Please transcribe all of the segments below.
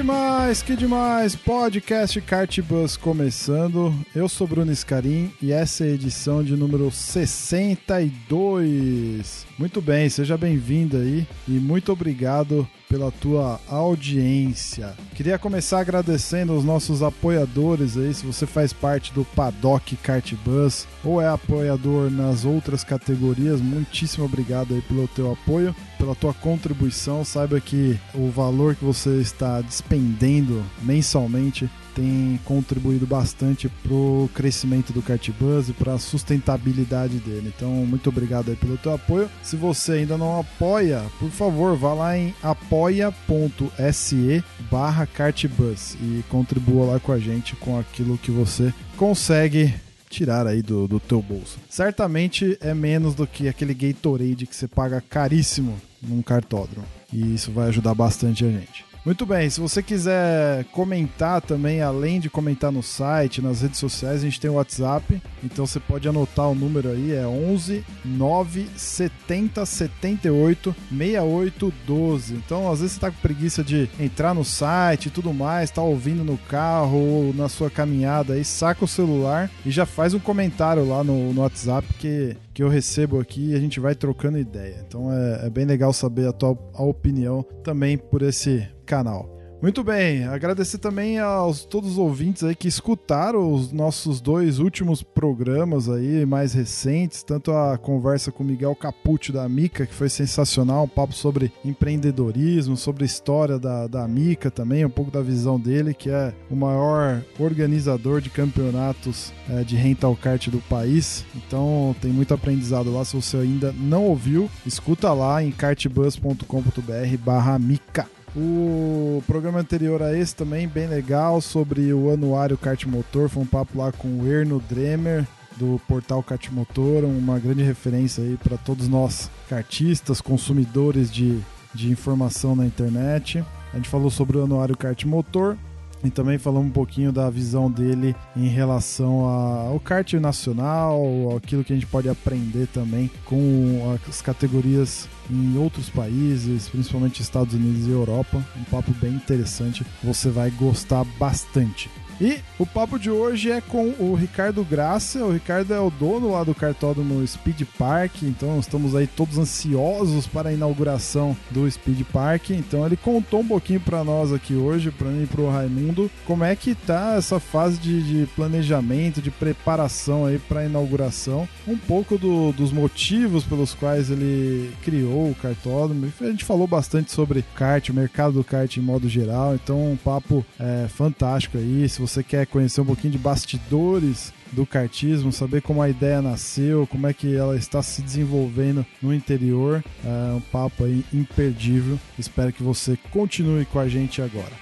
Demais, que demais! Podcast Cartbus começando. Eu sou Bruno Scarim e essa é a edição de número 62. Muito bem, seja bem-vindo aí e muito obrigado pela tua audiência. Queria começar agradecendo aos nossos apoiadores aí, se você faz parte do Paddock Cartbus ou é apoiador nas outras categorias, muitíssimo obrigado aí pelo teu apoio, pela tua contribuição. Saiba que o valor que você está despendendo mensalmente tem contribuído bastante para o crescimento do Cartbus e para a sustentabilidade dele. Então, muito obrigado aí pelo teu apoio. Se você ainda não apoia, por favor, vá lá em apoia.se barra Cartbus e contribua lá com a gente com aquilo que você consegue tirar aí do, do teu bolso. Certamente é menos do que aquele Gatorade que você paga caríssimo num cartódromo. E isso vai ajudar bastante a gente. Muito bem, se você quiser comentar também, além de comentar no site, nas redes sociais, a gente tem o WhatsApp, então você pode anotar o número aí, é 11 9 70 78 68 12. Então, às vezes você tá com preguiça de entrar no site e tudo mais, tá ouvindo no carro ou na sua caminhada aí, saca o celular e já faz um comentário lá no, no WhatsApp que que eu recebo aqui e a gente vai trocando ideia. Então é, é bem legal saber a tua a opinião também por esse canal. Muito bem, agradecer também aos todos os ouvintes aí que escutaram os nossos dois últimos programas aí, mais recentes, tanto a conversa com Miguel Capucci da Mica, que foi sensacional, um papo sobre empreendedorismo, sobre a história da, da Mica também, um pouco da visão dele, que é o maior organizador de campeonatos é, de rental kart do país. Então tem muito aprendizado lá, se você ainda não ouviu, escuta lá em kartbus.com.br barra Mica. O programa anterior a esse também, bem legal, sobre o anuário kart motor, foi um papo lá com o Erno Dremer, do portal Kart Motor, uma grande referência aí para todos nós kartistas, consumidores de, de informação na internet. A gente falou sobre o anuário kart motor, e também falamos um pouquinho da visão dele em relação ao kart nacional, aquilo que a gente pode aprender também com as categorias em outros países, principalmente Estados Unidos e Europa. Um papo bem interessante, você vai gostar bastante. E o papo de hoje é com o Ricardo Graça. O Ricardo é o dono lá do cartódromo Speed Park, então estamos aí todos ansiosos para a inauguração do Speed Park. Então ele contou um pouquinho para nós aqui hoje, para mim e para o Raimundo, como é que tá essa fase de, de planejamento, de preparação aí para a inauguração, um pouco do, dos motivos pelos quais ele criou o cartódromo. A gente falou bastante sobre kart, o mercado do kart em modo geral, então um papo é, fantástico aí. Se você quer conhecer um pouquinho de bastidores do kartismo, saber como a ideia nasceu, como é que ela está se desenvolvendo no interior, é um papo aí imperdível. Espero que você continue com a gente agora.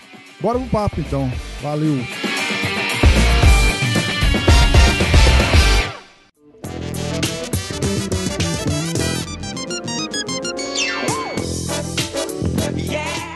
Bora pro papo então. Valeu!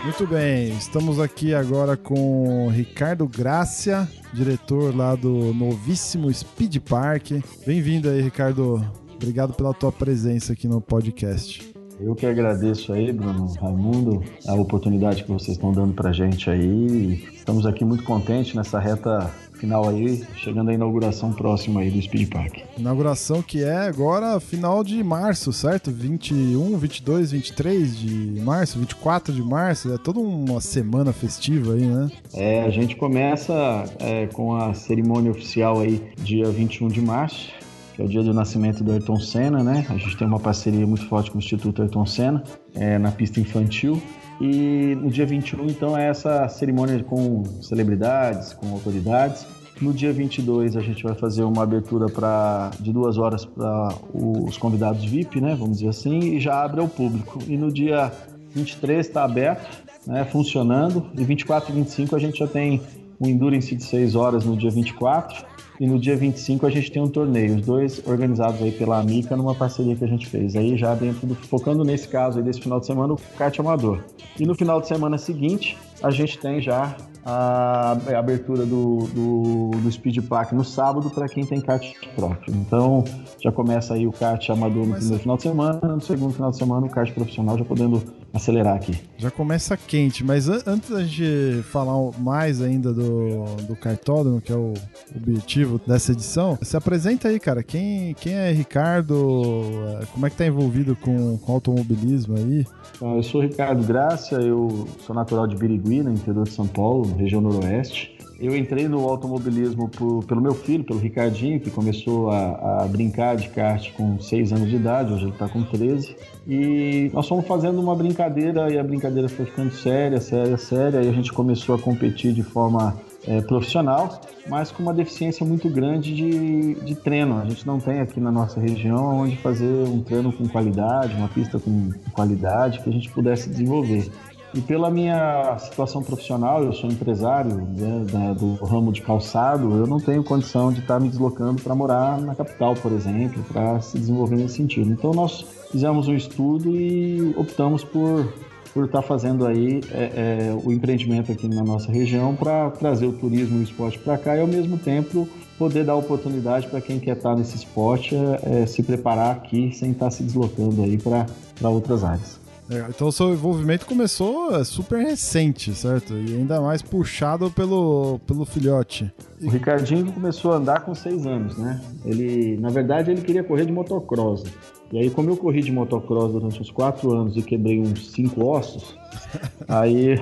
Muito bem, estamos aqui agora com Ricardo Grácia, diretor lá do novíssimo Speed Park. Bem-vindo aí, Ricardo. Obrigado pela tua presença aqui no podcast. Eu que agradeço aí, Bruno, Raimundo, a oportunidade que vocês estão dando pra gente aí. Estamos aqui muito contentes nessa reta final aí, chegando à inauguração próxima aí do Speed Park. Inauguração que é agora final de março, certo? 21, 22, 23 de março, 24 de março, é toda uma semana festiva aí, né? É, a gente começa é, com a cerimônia oficial aí dia 21 de março, que é o dia do nascimento do Ayrton Senna, né? A gente tem uma parceria muito forte com o Instituto Ayrton Senna, é, na pista infantil. E no dia 21, então, é essa cerimônia com celebridades, com autoridades. No dia 22, a gente vai fazer uma abertura pra, de duas horas para os convidados VIP, né? Vamos dizer assim, e já abre ao público. E no dia 23 está aberto, né? Funcionando. E 24 e 25 a gente já tem um Endurance de 6 horas no dia 24 e no dia 25 a gente tem um torneio, os dois organizados aí pela Amica numa parceria que a gente fez. Aí já dentro do, focando nesse caso aí desse final de semana, o kart amador. E no final de semana seguinte, a gente tem já a, a abertura do, do, do Speed Park no sábado para quem tem kart próprio. Então já começa aí o kart amador no primeiro final de semana, no segundo final de semana o kart profissional já podendo acelerar aqui. Já começa quente, mas antes da gente falar mais ainda do, do cartódromo, que é o objetivo dessa edição, se apresenta aí, cara. Quem, quem é Ricardo? Como é que tá envolvido com, com automobilismo aí? Então, eu sou Ricardo Graça, eu sou natural de Birigui, no interior de São Paulo, região noroeste. Eu entrei no automobilismo por, pelo meu filho, pelo Ricardinho, que começou a, a brincar de kart com 6 anos de idade, hoje ele está com 13. E nós fomos fazendo uma brincadeira e a brincadeira foi ficando séria, séria, séria. E a gente começou a competir de forma é, profissional, mas com uma deficiência muito grande de, de treino. A gente não tem aqui na nossa região onde fazer um treino com qualidade, uma pista com qualidade que a gente pudesse desenvolver. E pela minha situação profissional, eu sou empresário né, do ramo de calçado, eu não tenho condição de estar me deslocando para morar na capital, por exemplo, para se desenvolver nesse sentido. Então nós fizemos um estudo e optamos por por estar fazendo aí é, é, o empreendimento aqui na nossa região para trazer o turismo e o esporte para cá e ao mesmo tempo poder dar oportunidade para quem quer estar nesse esporte é, é, se preparar aqui sem estar se deslocando aí para outras áreas. É, então o seu envolvimento começou é, super recente, certo? E ainda mais puxado pelo, pelo filhote. O Ricardinho começou a andar com seis anos, né? Ele, na verdade, ele queria correr de motocross. E aí, como eu corri de motocross durante uns quatro anos e quebrei uns cinco ossos, aí,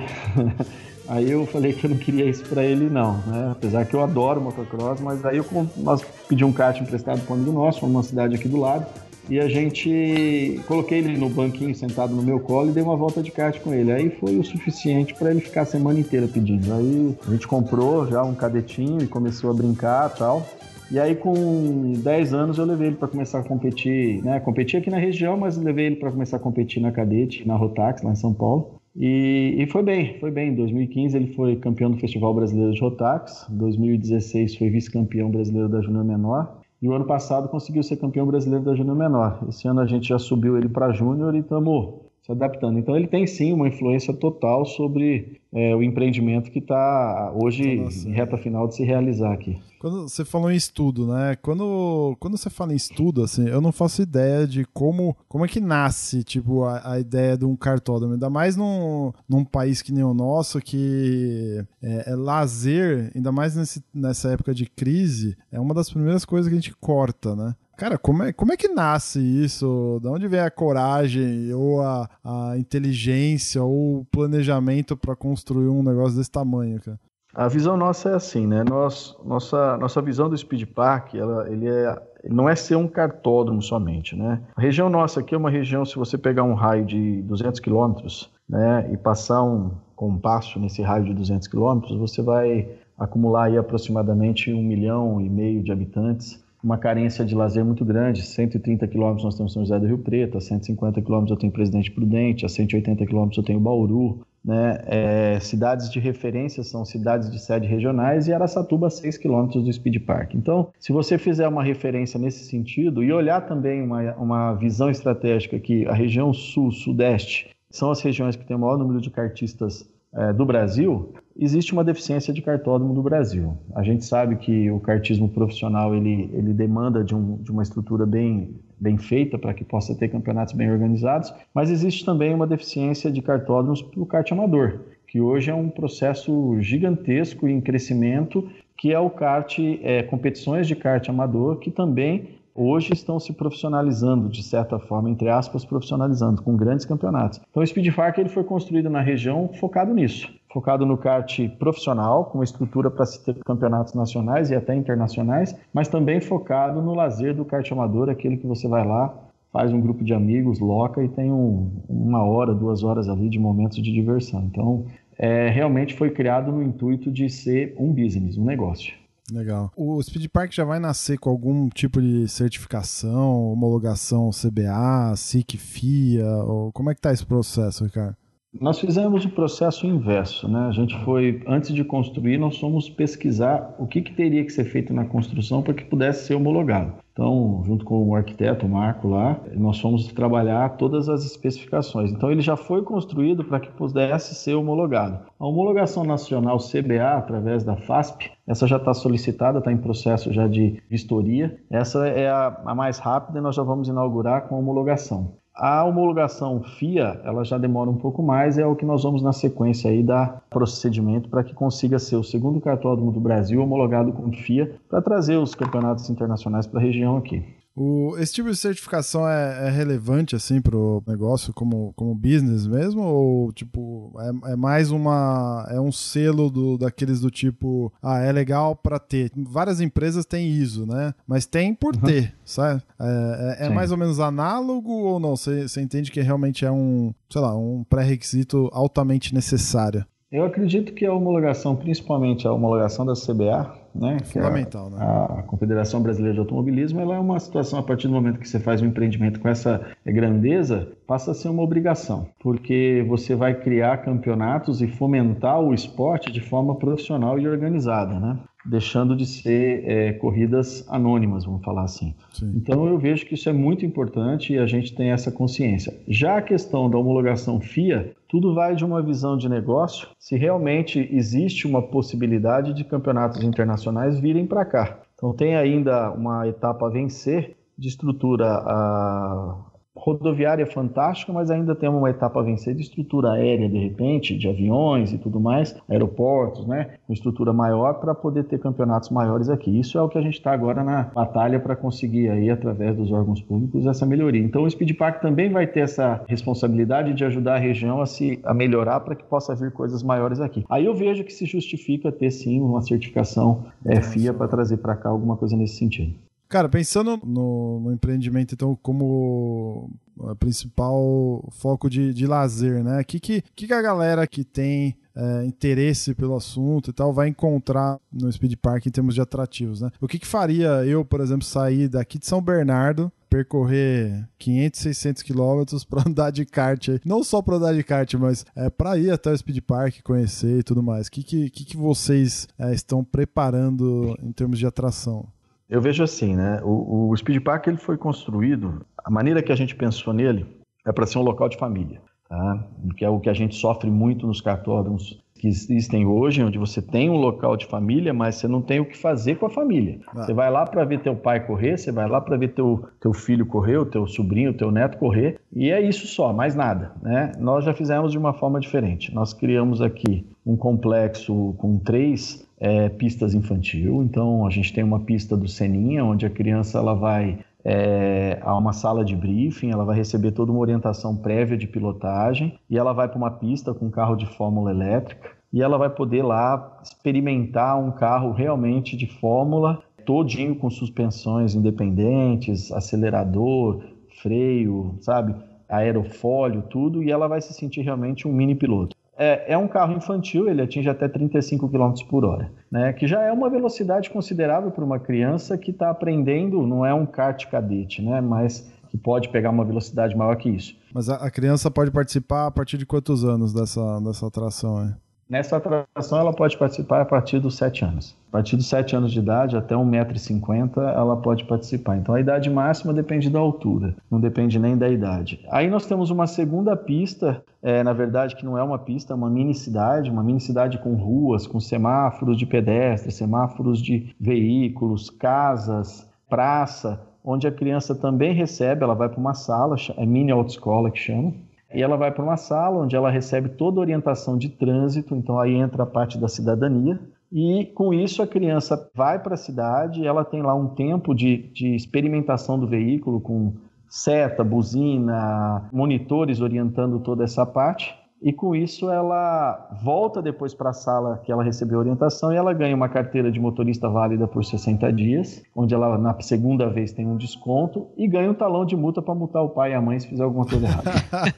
aí eu falei que eu não queria isso para ele, não, né? Apesar que eu adoro motocross, mas aí eu, nós pedimos um kart emprestado para um amigo nosso, uma cidade aqui do lado e a gente coloquei ele no banquinho sentado no meu colo e dei uma volta de kart com ele. Aí foi o suficiente para ele ficar a semana inteira pedindo. Aí a gente comprou já um cadetinho e começou a brincar tal. E aí, com 10 anos, eu levei ele para começar a competir, né? Competir aqui na região, mas levei ele para começar a competir na cadete, na Rotax, lá em São Paulo. E, e, foi bem, foi bem. Em 2015 ele foi campeão do Festival Brasileiro de Rotax. Em 2016 foi vice-campeão brasileiro da Júnior Menor. E o ano passado conseguiu ser campeão brasileiro da Júnior Menor. Esse ano a gente já subiu ele para Júnior e estamos se adaptando. Então ele tem sim uma influência total sobre é, o empreendimento que está hoje Nossa. em reta final de se realizar aqui. Quando você falou em estudo, né? Quando, quando você fala em estudo, assim, eu não faço ideia de como, como é que nasce, tipo, a, a ideia de um cartódromo. Ainda mais num, num país que nem o nosso, que é, é lazer, ainda mais nesse, nessa época de crise, é uma das primeiras coisas que a gente corta, né? Cara, como é, como é que nasce isso? De onde vem a coragem, ou a, a inteligência, ou o planejamento para construir um negócio desse tamanho, cara? A visão nossa é assim, né? Nós, nossa, nossa visão do Speed Park, ela, ele é, não é ser um cartódromo somente, né? A região nossa aqui é uma região, se você pegar um raio de 200 quilômetros, né, e passar um compasso nesse raio de 200 quilômetros, você vai acumular aí aproximadamente um milhão e meio de habitantes uma carência de lazer muito grande. 130 quilômetros nós temos São José do Rio Preto, a 150 quilômetros eu tenho Presidente Prudente, a 180 quilômetros eu tenho Bauru. Né? É, cidades de referência são cidades de sede regionais e Araçatuba, 6 quilômetros do Speed Park. Então, se você fizer uma referência nesse sentido e olhar também uma, uma visão estratégica que a região sul-sudeste são as regiões que têm o maior número de cartistas é, do Brasil, existe uma deficiência de cartódromo no Brasil. A gente sabe que o cartismo profissional ele, ele demanda de, um, de uma estrutura bem, bem feita para que possa ter campeonatos bem organizados, mas existe também uma deficiência de cartódromos para o kart amador, que hoje é um processo gigantesco em crescimento, que é o kart, é, competições de kart amador, que também hoje estão se profissionalizando, de certa forma, entre aspas, profissionalizando, com grandes campeonatos. Então o Speed Park ele foi construído na região focado nisso, focado no kart profissional, com uma estrutura para se ter campeonatos nacionais e até internacionais, mas também focado no lazer do kart amador, aquele que você vai lá, faz um grupo de amigos, loca e tem um, uma hora, duas horas ali de momentos de diversão. Então, é, realmente foi criado no intuito de ser um business, um negócio. Legal. O Speed Park já vai nascer com algum tipo de certificação, homologação CBA, SIC, FIA? Ou como é que tá esse processo, Ricardo? Nós fizemos o processo inverso, né? A gente foi, antes de construir, nós fomos pesquisar o que, que teria que ser feito na construção para que pudesse ser homologado. Então, junto com o arquiteto, Marco lá, nós fomos trabalhar todas as especificações. Então, ele já foi construído para que pudesse ser homologado. A homologação nacional CBA, através da FASP, essa já está solicitada, está em processo já de vistoria. Essa é a, a mais rápida e nós já vamos inaugurar com a homologação. A homologação FIA, ela já demora um pouco mais, é o que nós vamos na sequência aí dar procedimento para que consiga ser o segundo cartódromo do Brasil homologado com FIA para trazer os campeonatos internacionais para a região aqui. O, esse tipo de certificação é, é, relevante assim pro negócio como, como business mesmo? Ou tipo, é, é mais uma. É um selo do, daqueles do tipo, ah, é legal para ter. Várias empresas têm ISO, né? Mas tem por uhum. ter, sabe? É, é, é mais ou menos análogo ou não? Você entende que realmente é um, sei lá, um pré-requisito altamente necessário? Eu acredito que a homologação, principalmente a homologação da CBA, né? É Fundamental, a, né? A Confederação Brasileira de Automobilismo, ela é uma situação a partir do momento que você faz um empreendimento com essa grandeza, passa a ser uma obrigação, porque você vai criar campeonatos e fomentar o esporte de forma profissional e organizada, né? deixando de ser é, corridas anônimas, vamos falar assim. Sim. Então eu vejo que isso é muito importante e a gente tem essa consciência. Já a questão da homologação FIA, tudo vai de uma visão de negócio, se realmente existe uma possibilidade de campeonatos internacionais virem para cá. Então tem ainda uma etapa a vencer de estrutura a, rodoviária fantástica, mas ainda temos uma etapa a vencer de estrutura aérea, de repente, de aviões e tudo mais, aeroportos, né, com estrutura maior para poder ter campeonatos maiores aqui. Isso é o que a gente está agora na batalha para conseguir aí, através dos órgãos públicos, essa melhoria. Então, o Speed Park também vai ter essa responsabilidade de ajudar a região a se a melhorar para que possa vir coisas maiores aqui. Aí eu vejo que se justifica ter sim uma certificação é, FIA para trazer para cá alguma coisa nesse sentido. Cara, pensando no, no, empreendimento, então, como principal foco de, de lazer, né? O que, que, que a galera que tem é, interesse pelo assunto e tal vai encontrar no Speed Park em termos de atrativos, né? O que, que faria eu, por exemplo, sair daqui de São Bernardo, percorrer 500, 600 quilômetros para andar de kart, não só para andar de kart, mas é, para ir até o Speed Park, conhecer e tudo mais. O que, que, que, vocês é, estão preparando em termos de atração? Eu vejo assim, né? O, o Speed Park ele foi construído, a maneira que a gente pensou nele é para ser um local de família, tá? Que é o que a gente sofre muito nos cartódromos que existem hoje, onde você tem um local de família, mas você não tem o que fazer com a família. Ah. Você vai lá para ver teu pai correr, você vai lá para ver teu, teu filho correr, o teu sobrinho, o teu neto correr, e é isso só, mais nada, né? Nós já fizemos de uma forma diferente. Nós criamos aqui um complexo com três é, pistas infantil. Então a gente tem uma pista do Seninha, onde a criança ela vai é, a uma sala de briefing, ela vai receber toda uma orientação prévia de pilotagem e ela vai para uma pista com carro de fórmula elétrica e ela vai poder lá experimentar um carro realmente de fórmula, todinho com suspensões independentes, acelerador, freio, sabe, aerofólio, tudo, e ela vai se sentir realmente um mini piloto é, é, um carro infantil, ele atinge até 35 km por hora, né? que já é uma velocidade considerável para uma criança que está aprendendo, não é um kart cadete, né? mas que pode pegar uma velocidade maior que isso. Mas a, a criança pode participar a partir de quantos anos dessa, dessa atração? Hein? Nessa atração, ela pode participar a partir dos 7 anos. A partir dos 7 anos de idade, até 1,50m, ela pode participar. Então, a idade máxima depende da altura, não depende nem da idade. Aí nós temos uma segunda pista, é, na verdade, que não é uma pista, é uma mini cidade, uma mini cidade com ruas, com semáforos de pedestres, semáforos de veículos, casas, praça, onde a criança também recebe, ela vai para uma sala, é mini autoescola que chama, e ela vai para uma sala onde ela recebe toda a orientação de trânsito, então aí entra a parte da cidadania. E com isso a criança vai para a cidade, ela tem lá um tempo de, de experimentação do veículo com seta, buzina, monitores orientando toda essa parte. E com isso ela volta depois para a sala que ela recebeu orientação e ela ganha uma carteira de motorista válida por 60 dias, onde ela na segunda vez tem um desconto e ganha um talão de multa para multar o pai e a mãe se fizer alguma coisa errada.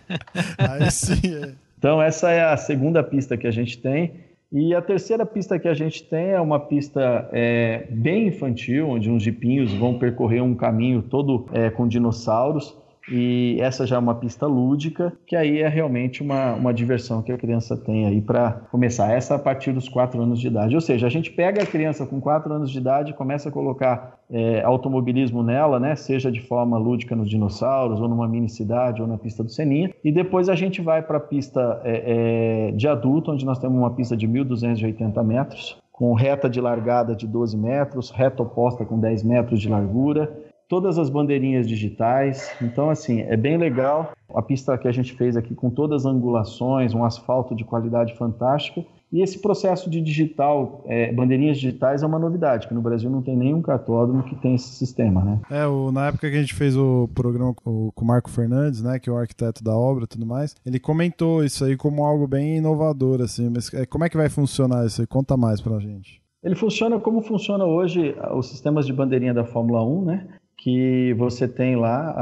Aí sim. É. Então essa é a segunda pista que a gente tem. E a terceira pista que a gente tem é uma pista é, bem infantil, onde uns jipinhos vão percorrer um caminho todo é, com dinossauros e essa já é uma pista lúdica, que aí é realmente uma, uma diversão que a criança tem aí para começar. Essa a partir dos 4 anos de idade. Ou seja, a gente pega a criança com 4 anos de idade começa a colocar é, automobilismo nela, né? Seja de forma lúdica nos dinossauros, ou numa mini cidade, ou na pista do Seninha. E depois a gente vai para a pista é, é, de adulto, onde nós temos uma pista de 1.280 metros, com reta de largada de 12 metros, reta oposta com 10 metros de largura, todas as bandeirinhas digitais. Então, assim, é bem legal. A pista que a gente fez aqui com todas as angulações, um asfalto de qualidade fantástica. E esse processo de digital, é, bandeirinhas digitais, é uma novidade, que no Brasil não tem nenhum cartódromo que tem esse sistema, né? É, o, na época que a gente fez o programa com, com o Marco Fernandes, né, que é o arquiteto da obra e tudo mais, ele comentou isso aí como algo bem inovador, assim. Mas é, como é que vai funcionar isso aí? Conta mais pra gente. Ele funciona como funciona hoje os sistemas de bandeirinha da Fórmula 1, né? Que você tem lá,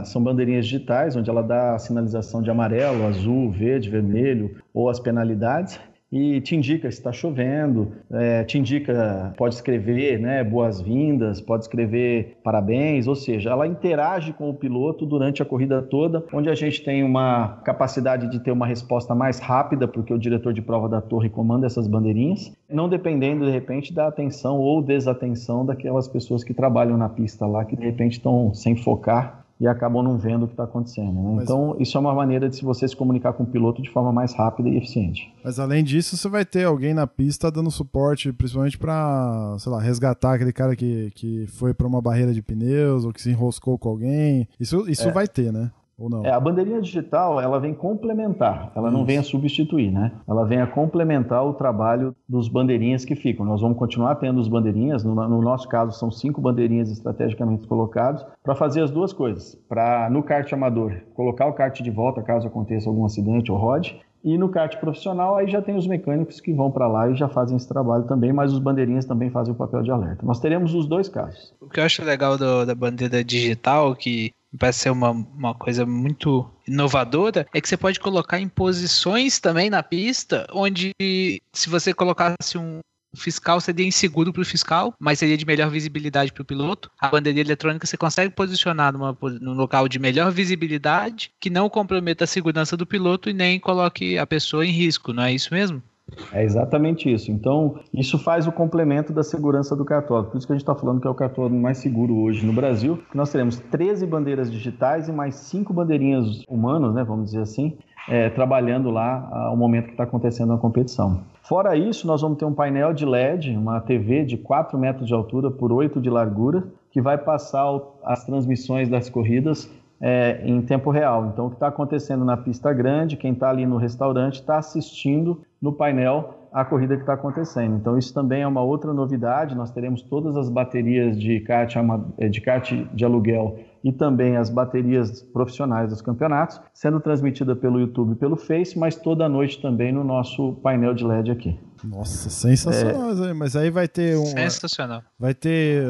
a, são bandeirinhas digitais, onde ela dá a sinalização de amarelo, azul, verde, vermelho ou as penalidades e te indica se está chovendo, é, te indica, pode escrever né, boas-vindas, pode escrever parabéns, ou seja, ela interage com o piloto durante a corrida toda, onde a gente tem uma capacidade de ter uma resposta mais rápida, porque o diretor de prova da torre comanda essas bandeirinhas, não dependendo de repente da atenção ou desatenção daquelas pessoas que trabalham na pista lá, que de repente estão sem focar e acabam não vendo o que está acontecendo. Né? Mas... Então, isso é uma maneira de você se comunicar com o piloto de forma mais rápida e eficiente. Mas além disso, você vai ter alguém na pista dando suporte, principalmente para, sei lá, resgatar aquele cara que, que foi para uma barreira de pneus ou que se enroscou com alguém. Isso, isso é. vai ter, né? Ou não? É, a bandeirinha digital, ela vem complementar, ela Isso. não vem a substituir, né? Ela vem a complementar o trabalho dos bandeirinhas que ficam. Nós vamos continuar tendo os bandeirinhas, no, no nosso caso são cinco bandeirinhas estrategicamente colocados, para fazer as duas coisas. Para, no kart amador, colocar o kart de volta caso aconteça algum acidente ou rode, e no kart profissional, aí já tem os mecânicos que vão para lá e já fazem esse trabalho também, mas os bandeirinhas também fazem o papel de alerta. Nós teremos os dois casos. O que eu acho legal do, da bandeira digital, que parece ser uma, uma coisa muito inovadora, é que você pode colocar em posições também na pista, onde se você colocasse um, fiscal seria inseguro para o fiscal, mas seria de melhor visibilidade para o piloto. A bandeira eletrônica você consegue posicionar numa, num local de melhor visibilidade que não comprometa a segurança do piloto e nem coloque a pessoa em risco, não é isso mesmo? É exatamente isso. Então, isso faz o complemento da segurança do cartódromo. Por isso que a gente está falando que é o cartódromo mais seguro hoje no Brasil. Nós teremos 13 bandeiras digitais e mais 5 bandeirinhas humanas, né, vamos dizer assim, é, trabalhando lá ao momento que está acontecendo a competição. Fora isso, nós vamos ter um painel de LED, uma TV de 4 metros de altura por 8 de largura, que vai passar as transmissões das corridas é, em tempo real. Então, o que está acontecendo na pista grande, quem está ali no restaurante está assistindo no painel a corrida que está acontecendo. Então, isso também é uma outra novidade. Nós teremos todas as baterias de kart, de, kart de aluguel e também as baterias profissionais dos campeonatos, sendo transmitida pelo YouTube e pelo Face, mas toda noite também no nosso painel de LED aqui. Nossa, sensacional. É... Mas aí vai ter um. Sensacional. Vai ter.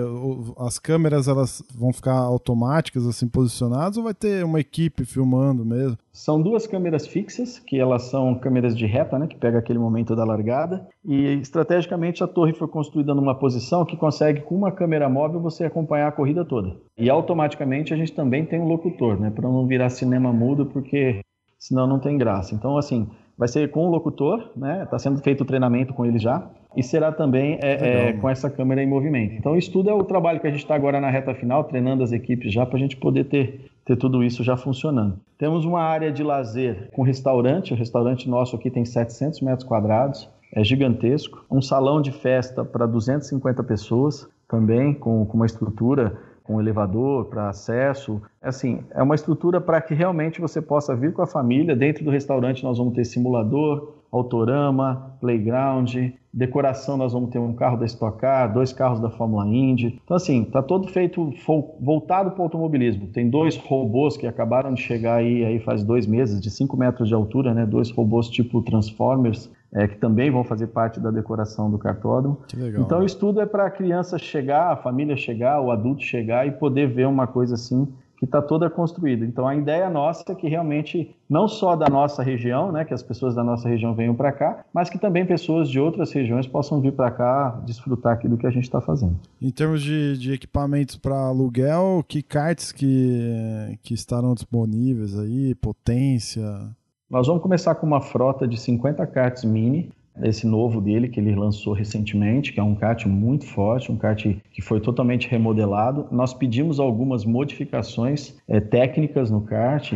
As câmeras elas vão ficar automáticas, assim, posicionadas, ou vai ter uma equipe filmando mesmo? São duas câmeras fixas, que elas são câmeras de reta, né? Que pega aquele momento da largada. E estrategicamente a torre foi construída numa posição que consegue, com uma câmera móvel, você acompanhar a corrida toda. E automaticamente a gente também tem um locutor, né? Para não virar cinema mudo, porque senão não tem graça. Então, assim, vai ser com o locutor, né? Está sendo feito o treinamento com ele já. E será também é, é, com essa câmera em movimento. Então, isso tudo é o trabalho que a gente está agora na reta final, treinando as equipes já para a gente poder ter, ter tudo isso já funcionando. Temos uma área de lazer com restaurante. O restaurante nosso aqui tem 700 metros quadrados, é gigantesco. Um salão de festa para 250 pessoas também, com, com uma estrutura com elevador para acesso. Assim, é uma estrutura para que realmente você possa vir com a família. Dentro do restaurante nós vamos ter simulador, autorama, playground, decoração nós vamos ter um carro da Stock Car, dois carros da Fórmula Indy. Então assim, tá todo feito voltado para o automobilismo. Tem dois robôs que acabaram de chegar aí, aí faz dois meses, de 5 metros de altura, né? Dois robôs tipo Transformers, é, que também vão fazer parte da decoração do cartódromo. Legal, então, né? isso tudo é para a criança chegar, a família chegar, o adulto chegar e poder ver uma coisa assim que está toda construída. Então a ideia nossa é que realmente não só da nossa região, né, que as pessoas da nossa região venham para cá, mas que também pessoas de outras regiões possam vir para cá desfrutar aqui do que a gente está fazendo. Em termos de, de equipamentos para aluguel, que karts que, que estarão disponíveis aí, potência? Nós vamos começar com uma frota de 50 karts mini, esse novo dele que ele lançou recentemente, que é um kart muito forte, um kart que foi totalmente remodelado. Nós pedimos algumas modificações é, técnicas no kart,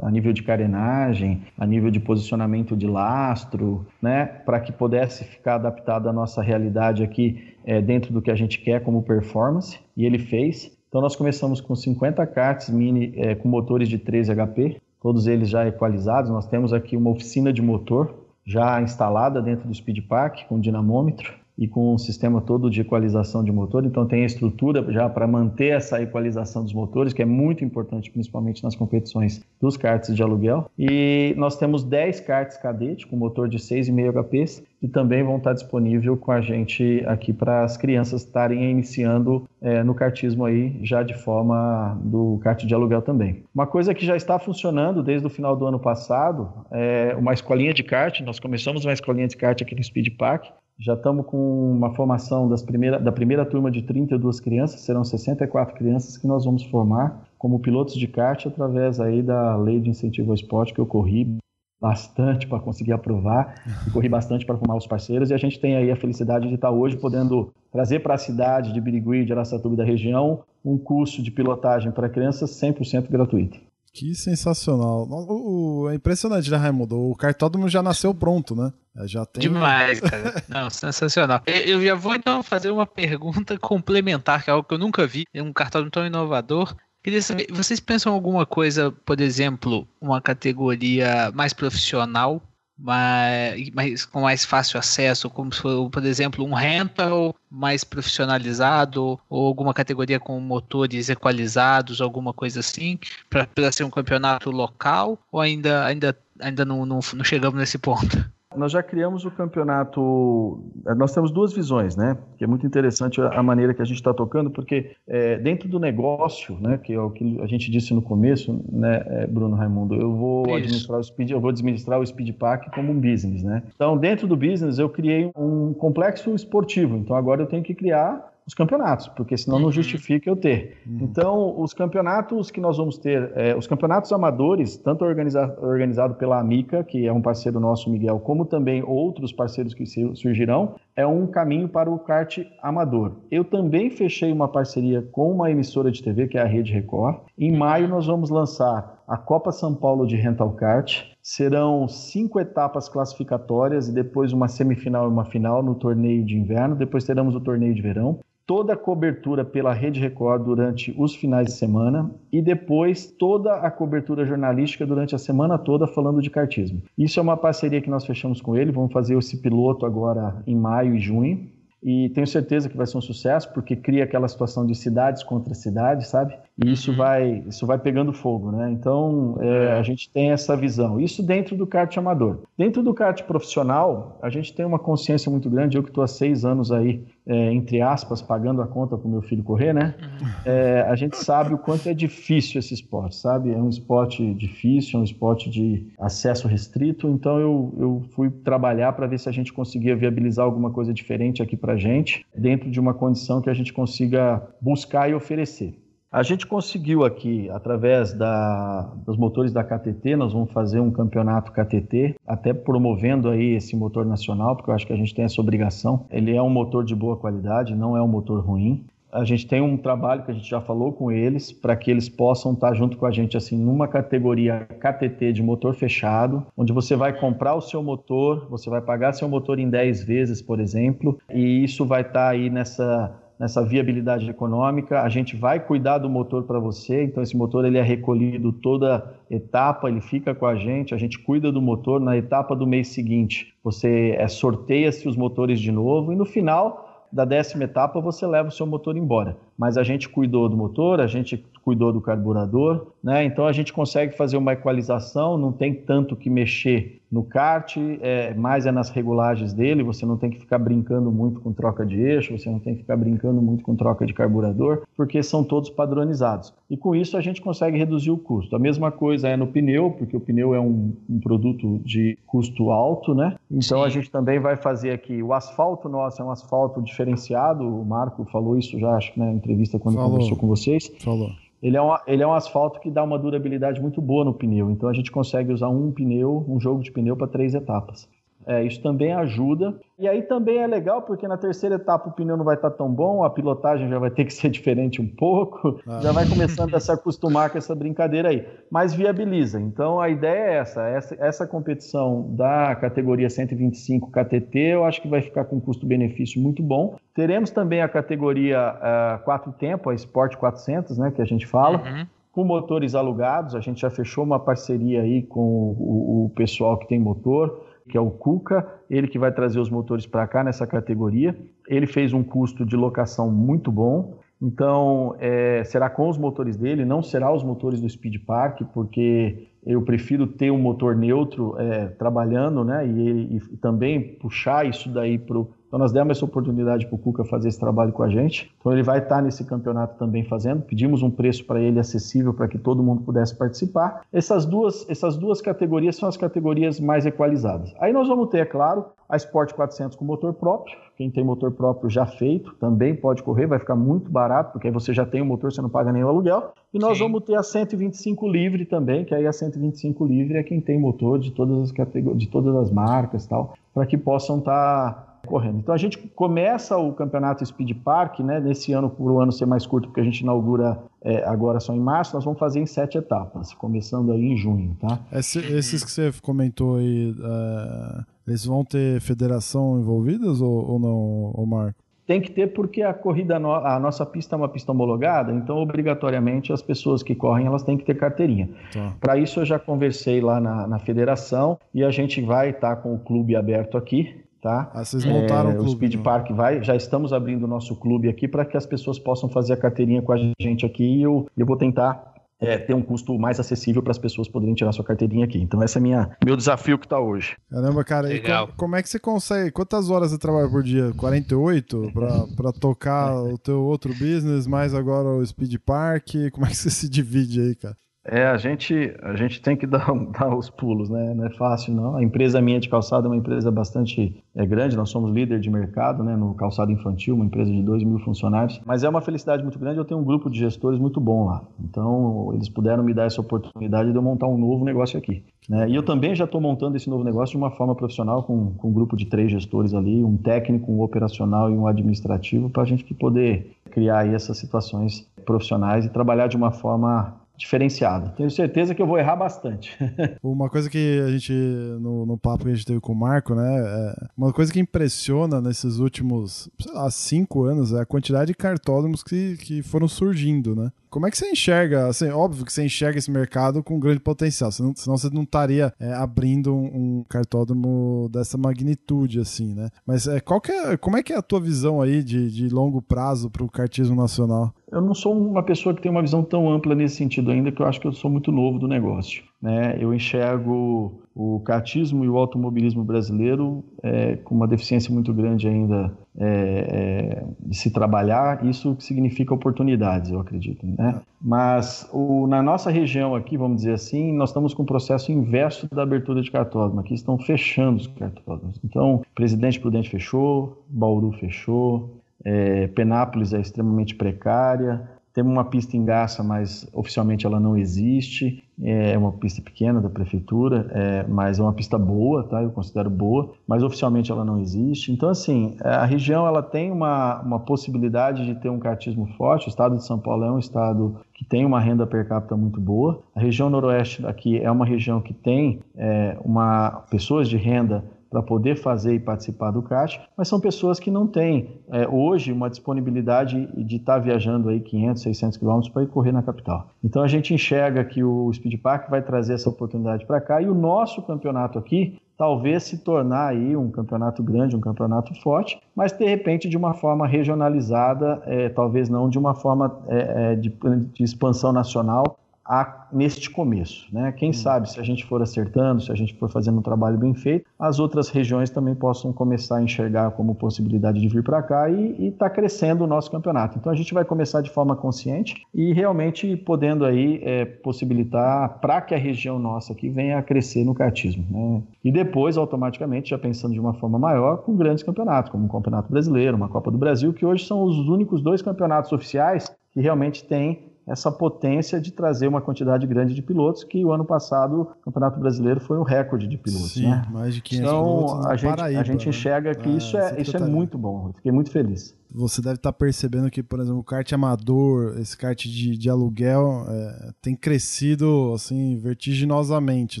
a nível de carenagem, a nível de posicionamento de lastro, né, para que pudesse ficar adaptado à nossa realidade aqui é, dentro do que a gente quer como performance. E ele fez. Então nós começamos com 50 karts mini é, com motores de 13 HP, todos eles já equalizados. Nós temos aqui uma oficina de motor já instalada dentro do Speed Park com dinamômetro e com um sistema todo de equalização de motor. Então tem a estrutura já para manter essa equalização dos motores, que é muito importante, principalmente nas competições dos karts de aluguel. E nós temos 10 karts cadete com motor de 6,5 HP que também vão estar disponível com a gente aqui para as crianças estarem iniciando é, no kartismo aí já de forma do kart de aluguel também. Uma coisa que já está funcionando desde o final do ano passado é uma escolinha de kart. Nós começamos uma escolinha de kart aqui no Speed Park já estamos com uma formação das primeira, da primeira turma de 32 crianças, serão 64 crianças que nós vamos formar como pilotos de kart através aí da lei de incentivo ao esporte que eu corri bastante para conseguir aprovar, corri bastante para formar os parceiros e a gente tem aí a felicidade de estar hoje podendo trazer para a cidade de Birigui, de Araçatuba da região, um curso de pilotagem para crianças 100% gratuito. Que sensacional. O, o, é impressionante, né, Raimundo? O cartódromo já nasceu pronto, né? Já tem... Demais, cara. Não, sensacional. Eu já vou então fazer uma pergunta complementar, que é algo que eu nunca vi, um cartódromo tão inovador. Queria saber, vocês pensam alguma coisa, por exemplo, uma categoria mais profissional mais, mais, com mais fácil acesso, como for, por exemplo, um rental mais profissionalizado, ou alguma categoria com motores equalizados, alguma coisa assim, para ser um campeonato local, ou ainda, ainda, ainda não, não, não chegamos nesse ponto? Nós já criamos o campeonato. Eh, nós temos duas visões, né? Que é muito interessante a maneira que a gente está tocando, porque é, dentro do negócio, né? Que é o que a gente disse no começo, né, eh, Bruno Raimundo, eu vou Isso. administrar o Speed, eu vou administrar o Speed Park como um business, né? Então, dentro do business, eu criei um complexo esportivo. Então, agora eu tenho que criar os campeonatos, porque senão não uhum. justifica eu ter. Uhum. Então, os campeonatos que nós vamos ter, é, os campeonatos amadores, tanto organiza organizado pela Amica, que é um parceiro nosso, Miguel, como também outros parceiros que surgirão, é um caminho para o kart amador. Eu também fechei uma parceria com uma emissora de TV, que é a Rede Record. Em maio, nós vamos lançar a Copa São Paulo de Rental Kart. Serão cinco etapas classificatórias e depois uma semifinal e uma final no torneio de inverno. Depois teremos o torneio de verão toda a cobertura pela Rede Record durante os finais de semana e depois toda a cobertura jornalística durante a semana toda falando de cartismo. Isso é uma parceria que nós fechamos com ele, vamos fazer esse piloto agora em maio e junho e tenho certeza que vai ser um sucesso porque cria aquela situação de cidades contra cidades, sabe? E isso uhum. vai isso vai pegando fogo, né? Então é, a gente tem essa visão. Isso dentro do kart amador. Dentro do kart profissional, a gente tem uma consciência muito grande. Eu que estou há seis anos aí é, entre aspas pagando a conta para o meu filho correr, né? Uhum. É, a gente sabe o quanto é difícil esse esporte, sabe? É um esporte difícil, é um esporte de acesso restrito. Então eu, eu fui trabalhar para ver se a gente conseguia viabilizar alguma coisa diferente aqui para gente, dentro de uma condição que a gente consiga buscar e oferecer. A gente conseguiu aqui, através da, dos motores da KTT, nós vamos fazer um campeonato KTT, até promovendo aí esse motor nacional, porque eu acho que a gente tem essa obrigação. Ele é um motor de boa qualidade, não é um motor ruim. A gente tem um trabalho que a gente já falou com eles, para que eles possam estar junto com a gente, assim, numa categoria KTT de motor fechado, onde você vai comprar o seu motor, você vai pagar seu motor em 10 vezes, por exemplo, e isso vai estar aí nessa nessa viabilidade econômica. A gente vai cuidar do motor para você, então esse motor ele é recolhido toda etapa, ele fica com a gente, a gente cuida do motor na etapa do mês seguinte. Você é, sorteia-se os motores de novo e no final da décima etapa você leva o seu motor embora. Mas a gente cuidou do motor, a gente cuidou do carburador, né? Então a gente consegue fazer uma equalização, não tem tanto que mexer no kart, é, mais é nas regulagens dele, você não tem que ficar brincando muito com troca de eixo, você não tem que ficar brincando muito com troca de carburador, porque são todos padronizados. E com isso a gente consegue reduzir o custo. A mesma coisa é no pneu, porque o pneu é um, um produto de custo alto, né? Então Sim. a gente também vai fazer aqui, o asfalto nosso é um asfalto diferenciado, o Marco falou isso já, acho que na entrevista quando falou. conversou com vocês. Falou ele é, um, ele é um asfalto que dá uma durabilidade muito boa no pneu. Então a gente consegue usar um pneu, um jogo de pneu para três etapas. É, isso também ajuda. E aí também é legal porque na terceira etapa o pneu não vai estar tão bom, a pilotagem já vai ter que ser diferente um pouco, ah. já vai começando a se acostumar com essa brincadeira aí. Mas viabiliza. Então a ideia é essa, essa, essa competição da categoria 125 KTT, eu acho que vai ficar com um custo-benefício muito bom. Teremos também a categoria uh, 4 tempo, a Sport 400, né, que a gente fala. Uhum com motores alugados. A gente já fechou uma parceria aí com o, o, pessoal que tem motor que é o Cuca, ele que vai trazer os motores para cá nessa categoria. Ele fez um custo de locação muito bom, então é, será com os motores dele, não será os motores do Speed Park, porque eu prefiro ter um motor neutro é, trabalhando, né, e, e, também puxar isso daí para o então nós demos essa oportunidade para o Cuca fazer esse trabalho com a gente. Então ele vai estar nesse campeonato também fazendo. Pedimos um preço para ele acessível para que todo mundo pudesse participar. Essas duas, essas duas categorias são as categorias mais equalizadas. Aí nós vamos ter, é claro, a Sport 400 com motor próprio. Quem tem motor próprio já feito também pode correr, vai ficar muito barato, porque aí você já tem o motor, você não paga o aluguel. E nós Sim. vamos ter a 125 livre também, que aí a 125 livre é quem tem motor de todas as categorias, de todas as marcas, tal, para que possam estar tá correndo. Então a gente começa o campeonato Speed Park, né? Nesse ano, por o ano ser mais curto, porque a gente inaugura é, agora só em março, nós vamos fazer em sete etapas, começando aí em junho, tá? Esse, esses que você comentou aí, uh, eles vão ter federação envolvidas ou, ou não, Marco? Tem que ter porque a corrida, a nossa pista é uma pista homologada, então obrigatoriamente as pessoas que correm elas têm que ter carteirinha. Tá. Para isso eu já conversei lá na, na federação e a gente vai estar tá com o clube aberto aqui, Tá? Ah, vocês montaram é, o clube. O Speed Park vai, já estamos abrindo o nosso clube aqui para que as pessoas possam fazer a carteirinha com a gente aqui e eu, eu vou tentar é, ter um custo mais acessível para as pessoas poderem tirar sua carteirinha aqui. Então, esse é minha, meu desafio que está hoje. Caramba, cara, Legal. Como, como, é que você consegue? Quantas horas você trabalha por dia? 48 para tocar o teu outro business, mais agora o Speed Park? Como é que você se divide aí, cara? É, a gente, a gente tem que dar, dar os pulos, né? Não é fácil, não. A empresa minha de calçado é uma empresa bastante é, grande, nós somos líder de mercado né, no calçado infantil, uma empresa de 2 mil funcionários. Mas é uma felicidade muito grande, eu tenho um grupo de gestores muito bom lá. Então, eles puderam me dar essa oportunidade de eu montar um novo negócio aqui. Né? E eu também já estou montando esse novo negócio de uma forma profissional, com, com um grupo de três gestores ali, um técnico, um operacional e um administrativo, para a gente poder criar aí essas situações profissionais e trabalhar de uma forma diferenciado. Tenho certeza que eu vou errar bastante. uma coisa que a gente, no, no papo que a gente teve com o Marco, né? É uma coisa que impressiona nesses últimos, sei lá, cinco anos é a quantidade de cartódromos que, que foram surgindo, né? Como é que você enxerga? Assim, óbvio que você enxerga esse mercado com grande potencial, senão, senão você não estaria é, abrindo um, um, cartódromo dessa magnitude, assim, né? Mas é, qual é, como é que é a tua visão aí de, de longo prazo para o kartismo nacional? Eu não sou uma pessoa que tem uma visão tão ampla nesse sentido ainda, que eu acho que eu sou muito novo do negócio. Né? Eu enxergo o cartismo e o automobilismo brasileiro é, com uma deficiência muito grande ainda é, é, de se trabalhar, isso significa oportunidades, eu acredito. Né? Mas o, na nossa região aqui, vamos dizer assim, nós estamos com o processo inverso da abertura de cartódromo. Aqui estão fechando os cartódromos. Então, Presidente Prudente fechou, Bauru fechou, é, Penápolis é extremamente precária, temos uma pista em Garça, mas oficialmente ela não existe. É uma pista pequena da prefeitura, é, mas é uma pista boa, tá? Eu considero boa, mas oficialmente ela não existe. Então, assim, a região ela tem uma, uma possibilidade de ter um cartismo forte. O estado de São Paulo é um estado que tem uma renda per capita muito boa. A região noroeste aqui é uma região que tem é, uma pessoas de renda para poder fazer e participar do CAT, mas são pessoas que não têm é, hoje uma disponibilidade de estar tá viajando aí 500, 600 quilômetros para ir correr na capital. Então a gente enxerga que o Speed Park vai trazer essa oportunidade para cá e o nosso campeonato aqui talvez se tornar aí um campeonato grande, um campeonato forte, mas de repente de uma forma regionalizada, é, talvez não de uma forma é, é de, de expansão nacional, a, neste começo. Né? Quem hum. sabe, se a gente for acertando, se a gente for fazendo um trabalho bem feito, as outras regiões também possam começar a enxergar como possibilidade de vir para cá e está crescendo o nosso campeonato. Então a gente vai começar de forma consciente e realmente podendo aí é, possibilitar para que a região nossa aqui venha a crescer no kartismo. Né? E depois, automaticamente, já pensando de uma forma maior, com grandes campeonatos, como um Campeonato Brasileiro, uma Copa do Brasil, que hoje são os únicos dois campeonatos oficiais que realmente têm essa potência de trazer uma quantidade grande de pilotos, que o ano passado o Campeonato Brasileiro foi um recorde de pilotos. Sim, né? mais de 500 então, pilotos a gente, Paraíba, a gente né? enxerga que ah, isso é, isso é muito bom, eu fiquei muito feliz. Você deve estar percebendo que, por exemplo, o kart amador, esse kart de, de aluguel, é, tem crescido assim vertiginosamente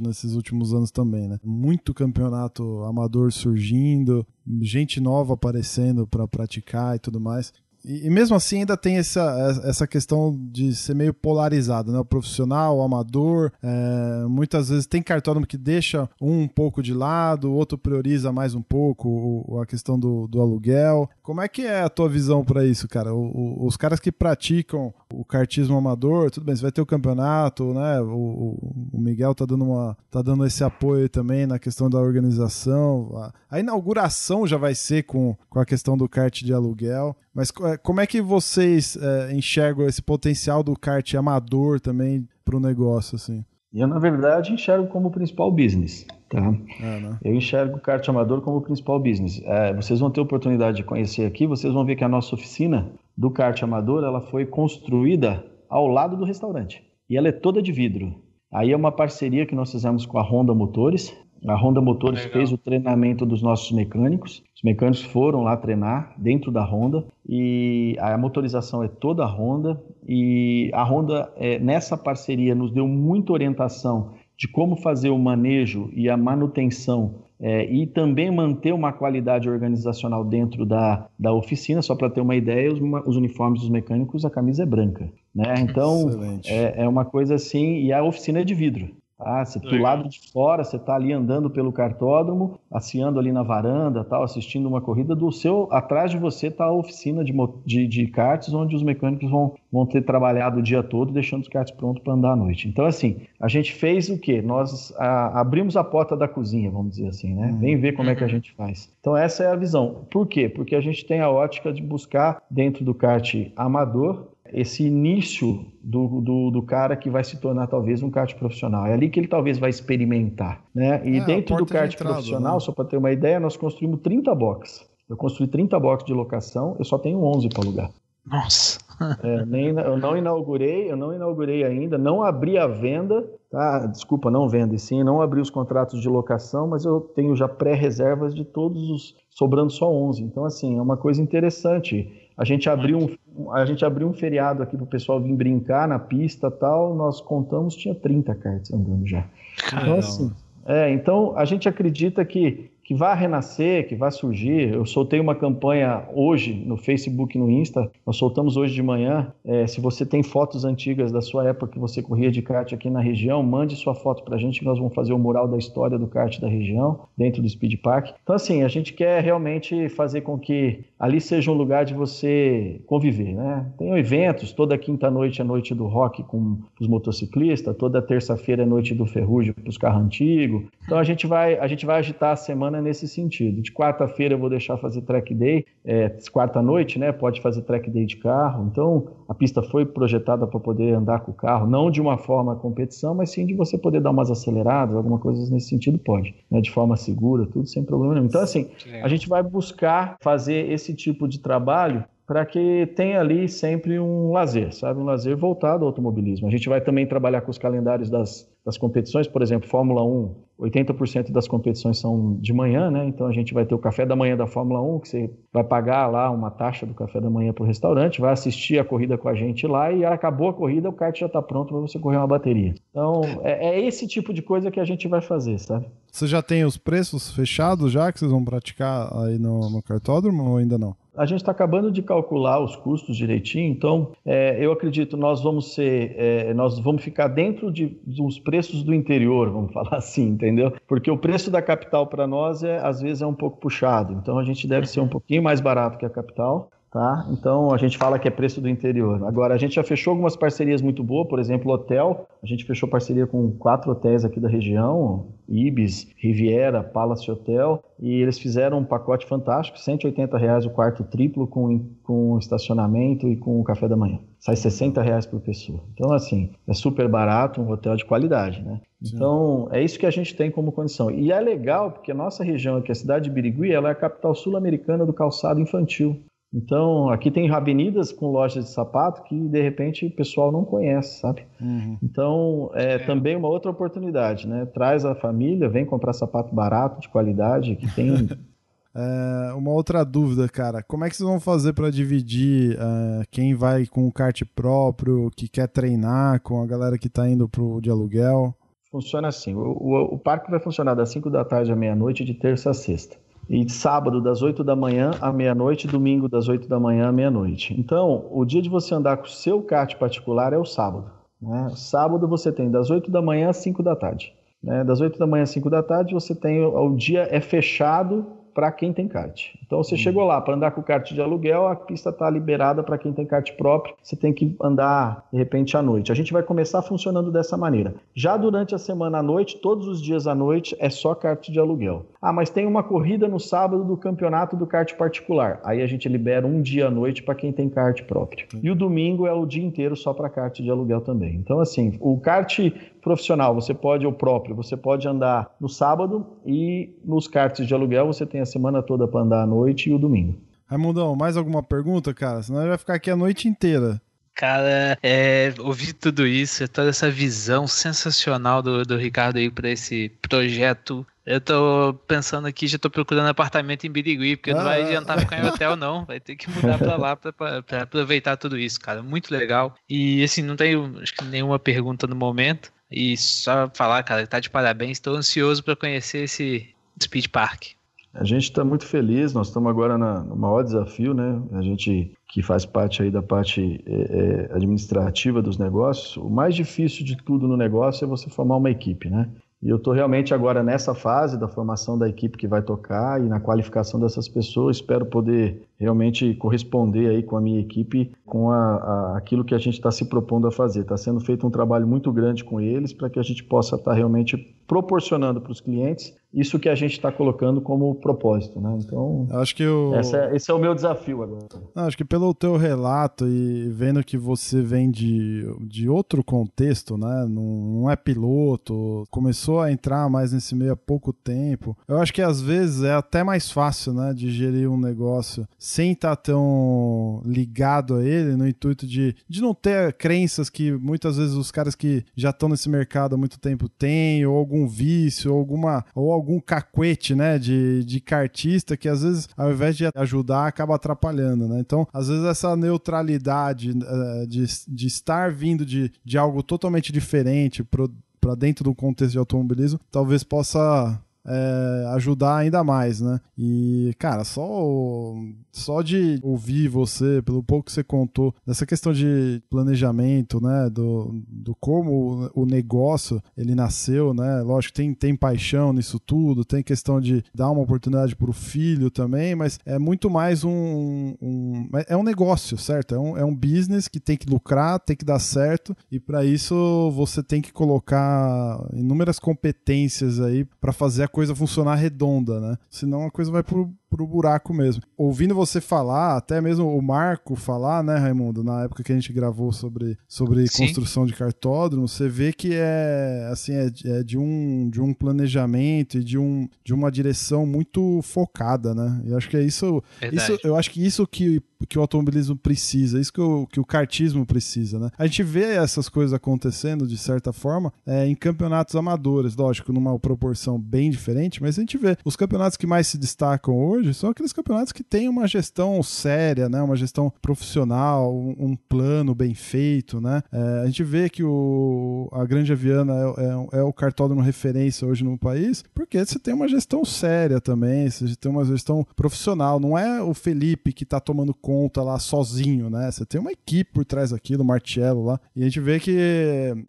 nesses últimos anos também, né? Muito campeonato amador surgindo, gente nova aparecendo para praticar e tudo mais. E, e, mesmo assim ainda tem essa, essa questão de ser meio polarizado, né? O profissional, o amador, é, muitas vezes tem cartódromo que deixa um um pouco de lado, o outro prioriza mais um pouco o, a questão do, do aluguel. Como é que é a tua visão para isso, cara? O, o, os caras que praticam o kartismo amador, tudo bem, você vai ter o campeonato, né? O, o Miguel tá dando, uma, tá dando esse apoio também na questão da organização. A, a inauguração já vai ser com, com a questão do kart de aluguel. Mas é, como é que vocês é, enxergam esse potencial do kart amador também para o negócio, assim? Eu, na verdade, enxergo como principal business. Tá? É, né? Eu enxergo o kart amador como principal business. É, vocês vão ter oportunidade de conhecer aqui, vocês vão ver que a nossa oficina do kart amador ela foi construída ao lado do restaurante. E ela é toda de vidro. Aí é uma parceria que nós fizemos com a Honda Motores. A Honda Motores Legal. fez o treinamento dos nossos mecânicos. Os mecânicos foram lá treinar dentro da Honda e a motorização é toda Honda. E a Honda, é, nessa parceria, nos deu muita orientação de como fazer o manejo e a manutenção é, e também manter uma qualidade organizacional dentro da, da oficina. Só para ter uma ideia, os, os, uniformes dos mecânicos, a camisa é branca. Né? Então, é, é, uma coisa assim, e a oficina é de vidro. Ah, você, do lado de fora, você está ali andando pelo cartódromo, passeando ali na varanda, tal, assistindo uma corrida. Do seu, atrás de você está a oficina de, de, de karts, onde os mecânicos vão, vão ter trabalhado o dia todo, deixando os karts prontos para andar à noite. Então, assim, a gente fez o quê? Nós a, abrimos a porta da cozinha, vamos dizer assim, né? Uhum. Vem ver como é que a uhum. gente faz. Então, essa é a visão. Por quê? Porque a gente tem a ótica de buscar dentro do kart amador esse início do, do, do, cara que vai se tornar talvez um kart profissional. É ali que ele talvez vai experimentar. Né? E é, dentro do kart entrada, profissional, né? só para ter uma ideia, nós construímos 30 boxes. Eu construí 30 boxes de locação, eu só tenho 11 para alugar. Nossa. É, nem, eu não inaugurei, eu não inaugurei ainda, não abri a venda, tá? Desculpa, não venda, e sim, não abri os contratos de locação, mas eu tenho já pré-reservas de todos os, sobrando só 11. Então, assim, é uma coisa interessante. A gente abriu um, a gente abriu um feriado aqui para o pessoal vir brincar na pista tal, nós contamos, tinha 30 karts andando já. Caramba. Então, assim, é, então a gente acredita que que vai renascer, que vai surgir. Eu soltei uma campanha hoje no Facebook e no Insta. Nós soltamos hoje de manhã. É, se você tem fotos antigas da sua época que você corria de kart aqui na região, mande sua foto para a gente que nós vamos fazer o mural da história do kart da região dentro do Speed Park. Então, assim, a gente quer realmente fazer com que ali seja um lugar de você conviver, né? Tem eventos, toda quinta-noite é noite do rock com os motociclistas, toda terça-feira é noite do ferrugem para os carros antigos. Então, a gente vai, a gente vai agitar a semana nesse sentido. De quarta-feira eu vou deixar fazer track day, é, quarta-noite, né? Pode fazer track day de carro. Então a pista foi projetada para poder andar com o carro, não de uma forma competição, mas sim de você poder dar umas aceleradas, alguma coisa nesse sentido pode, né? De forma segura, tudo sem problema nenhum. Então assim, a gente vai buscar fazer esse tipo de trabalho para que tenha ali sempre um lazer, sabe? Um lazer voltado ao automobilismo. A gente vai também trabalhar com os calendários das, das competições, por exemplo, Fórmula 1, 80% das competições são de manhã, né? Então a gente vai ter o café da manhã da Fórmula 1, que você vai pagar lá uma taxa do café da manhã para o restaurante, vai assistir a corrida com a gente lá e acabou a corrida, o kart já está pronto para você correr uma bateria. Então é, é, esse tipo de coisa que a gente vai fazer, sabe? Você já tem os preços fechados já que vocês vão praticar aí no, no cartódromo ou ainda não? A gente está acabando de calcular os custos direitinho, então é, eu acredito nós vamos ser, é, nós vamos ficar dentro de, dos preços do interior, vamos falar assim, entendeu? Porque o preço da capital para nós é às vezes é um pouco puxado, então a gente deve ser um pouquinho mais barato que a capital. Tá? Então a gente fala que é preço do interior. Agora a gente já fechou algumas parcerias muito boas, por exemplo, hotel. A gente fechou parceria com quatro hotéis aqui da região, Ibis, Riviera, Palace Hotel, e eles fizeram um pacote fantástico, 180 reais o quarto triplo com, com estacionamento e com o café da manhã. Sai 60 reais por pessoa. Então assim é super barato, um hotel de qualidade, né? Então é isso que a gente tem como condição. E é legal porque a nossa região aqui, a cidade de Birigui, ela é a capital sul-americana do calçado infantil. Então, aqui tem avenidas com lojas de sapato que de repente o pessoal não conhece, sabe? Uhum. Então, é, é, também uma outra oportunidade, né? Traz a família, vem comprar sapato barato, de qualidade, que tem. é, uma outra dúvida, cara. Como é que vocês vão fazer para dividir uh, quem vai com o kart próprio, que quer treinar, com a galera que está indo pro de aluguel? Funciona assim: o, o, o parque vai funcionar das 5 da tarde à meia-noite, de terça a sexta e sábado das 8 da manhã à meia-noite, domingo das 8 da manhã à meia-noite. Então, o dia de você andar com o seu kart particular é o sábado. Né? Sábado você tem das 8 da manhã às 5 da tarde. Né? Das 8 da manhã às 5 da tarde você tem o dia é fechado para quem tem kart. Então você uhum. chegou lá para andar com o kart de aluguel, a pista está liberada para quem tem kart próprio. Você tem que andar de repente à noite. A gente vai começar funcionando dessa maneira. Já durante a semana à noite, todos os dias à noite é só kart de aluguel. Ah, mas tem uma corrida no sábado do campeonato do kart particular. Aí a gente libera um dia à noite para quem tem kart próprio. E o domingo é o dia inteiro só para kart de aluguel também. Então assim, o kart profissional, você pode, ou próprio, você pode andar no sábado e nos karts de aluguel você tem a semana toda para andar à noite e o domingo. Raimundão, mais alguma pergunta, cara? Senão vai ficar aqui a noite inteira. Cara, é, ouvir tudo isso, toda essa visão sensacional do, do Ricardo aí para esse projeto. Eu tô pensando aqui, já tô procurando apartamento em Birigui, porque ah, não vai ah. adiantar ficar em hotel, não. Vai ter que mudar para lá para aproveitar tudo isso, cara. Muito legal. E assim, não tenho acho que nenhuma pergunta no momento. E só falar, cara, tá de parabéns. Estou ansioso para conhecer esse Speed Park. A gente está muito feliz, nós estamos agora na, no maior desafio, né? A gente que faz parte aí da parte é, é, administrativa dos negócios, o mais difícil de tudo no negócio é você formar uma equipe, né? E eu estou realmente agora nessa fase da formação da equipe que vai tocar e na qualificação dessas pessoas. Espero poder realmente corresponder aí com a minha equipe com a, a aquilo que a gente está se propondo a fazer. Está sendo feito um trabalho muito grande com eles para que a gente possa estar tá realmente proporcionando para os clientes isso que a gente está colocando como propósito, né? Então, acho que eu... É, esse é o meu desafio agora. Não, acho que pelo teu relato e vendo que você vem de, de outro contexto, né? Não, não é piloto, começou a entrar mais nesse meio há pouco tempo. Eu acho que às vezes é até mais fácil, né? De gerir um negócio sem estar tá tão ligado a ele, no intuito de, de não ter crenças que muitas vezes os caras que já estão nesse mercado há muito tempo têm, ou algum vício, ou alguma. Ou algum cacuete, né, de, de cartista que às vezes, ao invés de ajudar, acaba atrapalhando, né? Então, às vezes essa neutralidade uh, de, de estar vindo de, de algo totalmente diferente para dentro do contexto de automobilismo, talvez possa é, ajudar ainda mais, né? E, cara, só, só de ouvir você, pelo pouco que você contou, dessa questão de planejamento, né? Do, do como o negócio ele nasceu, né? Lógico, tem, tem paixão nisso tudo, tem questão de dar uma oportunidade para o filho também, mas é muito mais um, um. é um negócio, certo? É um, é um business que tem que lucrar, tem que dar certo, e para isso você tem que colocar inúmeras competências aí para fazer a coisa funcionar redonda, né? Senão a coisa vai pro, pro buraco mesmo. Ouvindo você falar, até mesmo o Marco falar, né, Raimundo, na época que a gente gravou sobre, sobre construção de cartódromo, você vê que é assim, é, é, de, um, de um planejamento e de, um, de uma direção muito focada, né? E acho que é isso, isso eu acho que isso que que o automobilismo precisa, isso que o, que o kartismo precisa, né? A gente vê essas coisas acontecendo, de certa forma, é, em campeonatos amadores, lógico, numa proporção bem diferente, mas a gente vê os campeonatos que mais se destacam hoje hoje são aqueles campeonatos que têm uma gestão séria, né? Uma gestão profissional, um, um plano bem feito, né? É, a gente vê que o, a Grande Aviana é, é, é, o cartódromo referência hoje no país, porque você tem uma gestão séria também, você tem uma gestão profissional. Não é o Felipe que tá tomando conta lá sozinho, né? Você tem uma equipe por trás daquilo, o Marcello lá. E a gente vê que,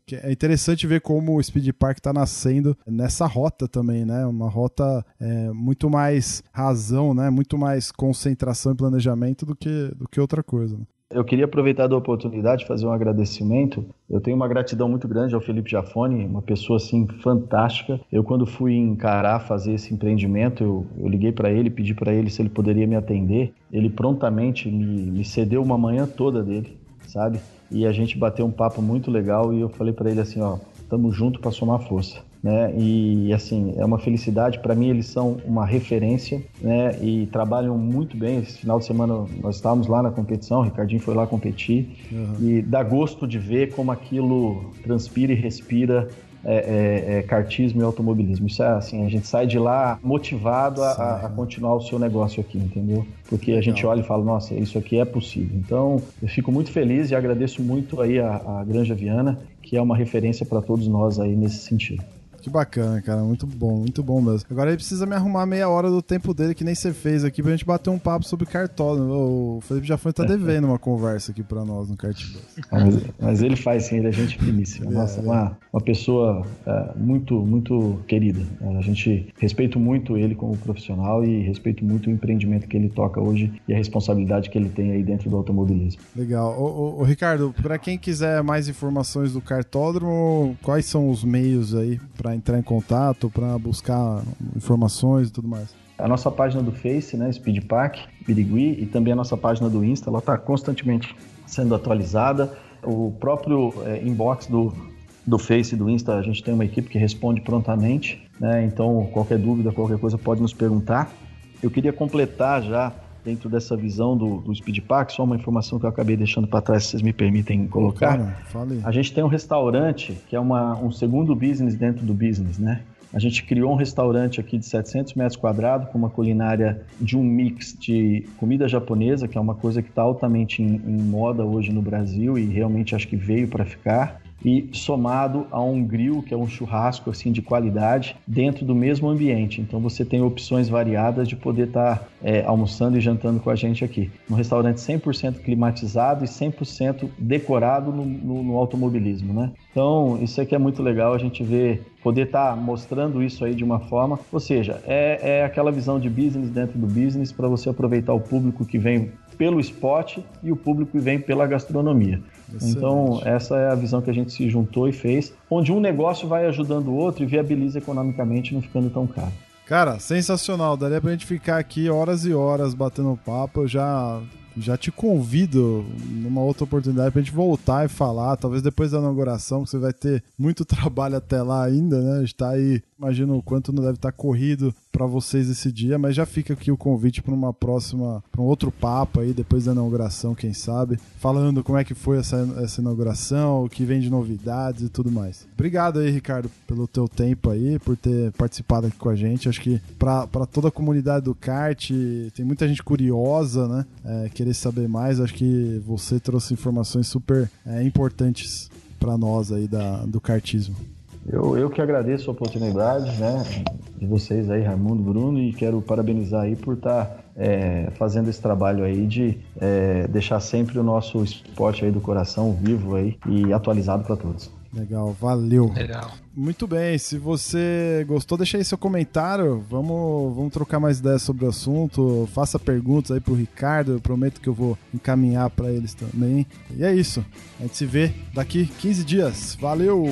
que é interessante ver como o Speed Park tá nascendo nessa rota também, né? Uma rota é, muito mais razão, né? Muito mais concentração e planejamento do que, do que outra coisa. Né? Eu queria aproveitar da oportunidade de fazer um agradecimento. Eu tenho uma gratidão muito grande ao Felipe Jafone, uma pessoa assim fantástica. Eu quando fui encarar fazer esse empreendimento, eu, eu liguei para ele, pedi para ele se ele poderia me atender. Ele prontamente me, me cedeu uma manhã toda dele, sabe? E a gente bateu um papo muito legal e eu falei para ele assim, ó, estamos junto para somar força né? E assim, é uma felicidade para mim, eles são uma referência, né? E trabalham muito bem. Esse final de semana nós estávamos lá na competição, o Ricardinho foi lá competir uhum. e dá gosto de ver como aquilo transpira e respira é, é, é, cartismo e automobilismo. Isso é assim, a gente sai de lá motivado a, a, continuar o seu negócio aqui, entendeu? Porque a gente olha e fala, nossa, isso aqui é possível. Então, eu fico muito feliz e agradeço muito aí a, a Granja Viana, que é uma referência para todos nós aí nesse sentido. Que bacana, cara. Muito bom, muito bom mesmo. Agora ele precisa me arrumar meia hora do tempo dele, que nem você fez aqui, pra gente bater um papo sobre cartódromo. O Felipe já foi tá devendo uma conversa aqui pra nós no Cartbus. Mas, mas, ele faz sim, ele é gente finíssima. Nossa, é, uma, uma pessoa é, muito, muito querida. A gente respeita muito ele como profissional e respeito muito o empreendimento que ele toca hoje e a responsabilidade que ele tem aí dentro do automobilismo. Legal. Ô, ô, ô Ricardo, para quem quiser mais informações do cartódromo, quais são os meios aí para entrar em contato, para buscar informações e tudo mais? A nossa página do Face, né, Speedpack, Birigui, e também a nossa página do Insta, ela está constantemente sendo atualizada. O próprio é, inbox do, do Face e do Insta, a gente tem uma equipe que responde prontamente, né? Então, qualquer dúvida, qualquer coisa pode nos perguntar. Eu queria completar já dentro dessa visão do, do Speedpack, só uma informação que eu acabei deixando para trás, se vocês me permitem colocar. Cara, a gente tem um restaurante que é uma, um segundo business dentro do business, né? A gente criou um restaurante aqui de 700 metros quadrados com uma culinária de um mix de comida japonesa, que é uma coisa que está altamente em, em moda hoje no Brasil e realmente acho que veio para ficar e somado a um grill, que é um churrasco assim de qualidade, dentro do mesmo ambiente. Então você tem opções variadas de poder estar tá, é, almoçando e jantando com a gente aqui. Um restaurante 100% climatizado e 100% decorado no, no, no, automobilismo, né? Então isso aqui é muito legal a gente ver, poder estar tá mostrando isso aí de uma forma, ou seja, é, é aquela visão de business dentro do business para você aproveitar o público que vem pelo esporte e o público que vem pela gastronomia. Excelente. Então, essa é a visão que a gente se juntou e fez, onde um negócio vai ajudando o outro e viabiliza economicamente, não ficando tão caro. Cara, sensacional. Daria pra gente ficar aqui horas e horas batendo papo. Eu já já te convido numa outra oportunidade pra gente voltar e falar, talvez depois da inauguração, que você vai ter muito trabalho até lá ainda, né? Está aí, imagino o quanto não deve estar corrido para vocês esse dia, mas já fica aqui o convite para uma próxima, para um outro papo aí depois da inauguração, quem sabe, falando como é que foi essa, essa inauguração, o que vem de novidades e tudo mais. Obrigado aí, Ricardo, pelo teu tempo aí, por ter participado aqui com a gente. Acho que para toda a comunidade do kart, tem muita gente curiosa, né? É, querer saber mais. Acho que você trouxe informações super é, importantes para nós aí da, do kartismo. Eu, eu que agradeço a oportunidade, né, de vocês aí, Raimundo, Bruno, e quero parabenizar aí por estar tá, é, fazendo esse trabalho aí de é, deixar sempre o nosso esporte aí do coração vivo aí e atualizado para todos. Legal, valeu. Legal. Muito bem, se você gostou, deixa aí seu comentário. Vamos, vamos trocar mais ideias sobre o assunto. Faça perguntas aí pro Ricardo, eu prometo que eu vou encaminhar para eles também. E é isso. A gente se vê daqui 15 dias. Valeu!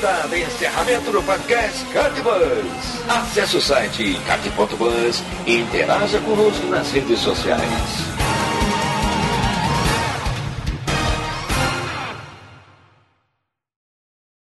Branca agitada. Encerramento do podcast Cartbus. Acesse o site cart.bus e interaja conosco nas redes sociais.